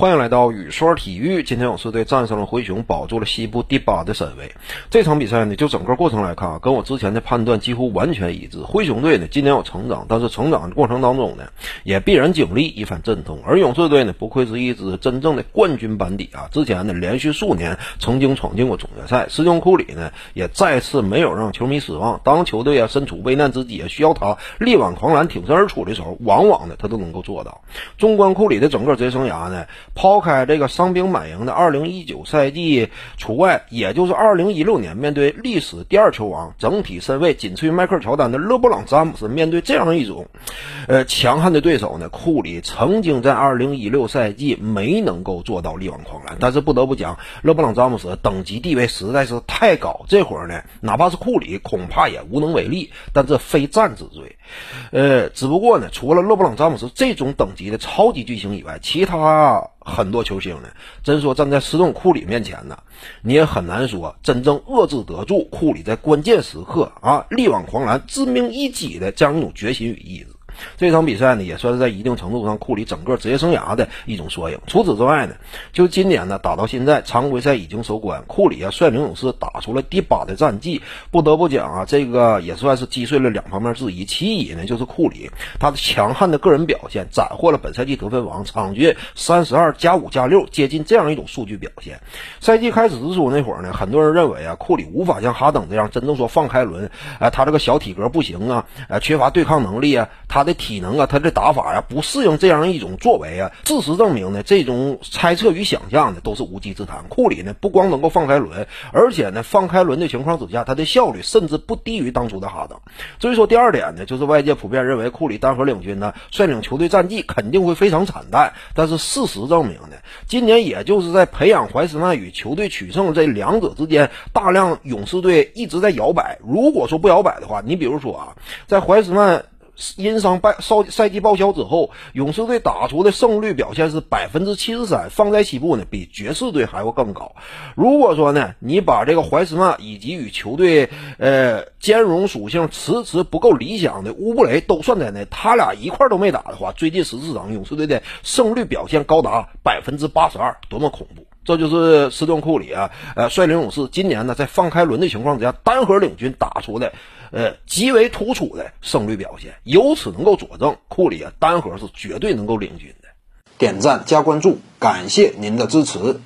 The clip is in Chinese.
欢迎来到雨说体育。今天勇士队战胜了灰熊，保住了西部第八的身位。这场比赛呢，就整个过程来看啊，跟我之前的判断几乎完全一致。灰熊队呢，今年有成长，但是成长的过程当中呢，也必然经历一番阵痛。而勇士队呢，不愧是一支真正的冠军班底啊！之前呢，连续数年曾经闯进过总决赛。斯通库里呢，也再次没有让球迷失望。当球队啊身处危难之际，需要他力挽狂澜、挺身而出的时候，往往呢，他都能够做到。纵观库里的整个职业生涯呢。抛开这个伤兵满营的2019赛季除外，也就是2016年面对历史第二球王、整体身位仅次于迈克尔乔丹的勒布朗詹姆斯，面对这样一种，呃强悍的对手呢，库里曾经在2016赛季没能够做到力挽狂澜。但是不得不讲，勒布朗詹姆斯等级地位实在是太高，这会儿呢，哪怕是库里恐怕也无能为力。但这非战之罪，呃，只不过呢，除了勒布朗詹姆斯这种等级的超级巨星以外，其他。很多球星呢，真说站在斯通库里面前呢，你也很难说真正遏制得住库里在关键时刻啊力挽狂澜、致命一击的这样一种决心与意志。这场比赛呢，也算是在一定程度上库里整个职业生涯的一种缩影。除此之外呢，就今年呢打到现在，常规赛已经收官，库里啊率领勇士打出了第八的战绩。不得不讲啊，这个也算是击碎了两方面质疑。其一呢，就是库里他的强悍的个人表现，斩获了本赛季得分王，场均三十二加五加六，接近这样一种数据表现。赛季开始之初那会儿呢，很多人认为啊，库里无法像哈登这样真正说放开轮，啊，他这个小体格不行啊，啊，缺乏对抗能力啊，他的。体能啊，他的打法呀，不适应这样一种作为啊。事实证明呢，这种猜测与想象呢，都是无稽之谈。库里呢，不光能够放开轮，而且呢，放开轮的情况之下，他的效率甚至不低于当初的哈登。至于说第二点呢，就是外界普遍认为库里单核领军呢，率领球队战绩肯定会非常惨淡。但是事实证明呢，今年也就是在培养怀斯曼与球队取胜这两者之间，大量勇士队一直在摇摆。如果说不摇摆的话，你比如说啊，在怀斯曼。因伤败赛赛季报销之后，勇士队打出的胜率表现是百分之七十三，放在西部呢，比爵士队还要更高。如果说呢，你把这个怀斯曼以及与球队呃兼容属性迟迟不够理想的乌布雷都算在内，他俩一块都没打的话，最近十四场勇士队的胜率表现高达百分之八十二，多么恐怖！这就是斯顿库里啊，呃，率领勇士今年呢，在放开轮的情况之下，单核领军打出的。呃，极为突出的胜率表现，由此能够佐证库里啊单核是绝对能够领军的。点赞加关注，感谢您的支持。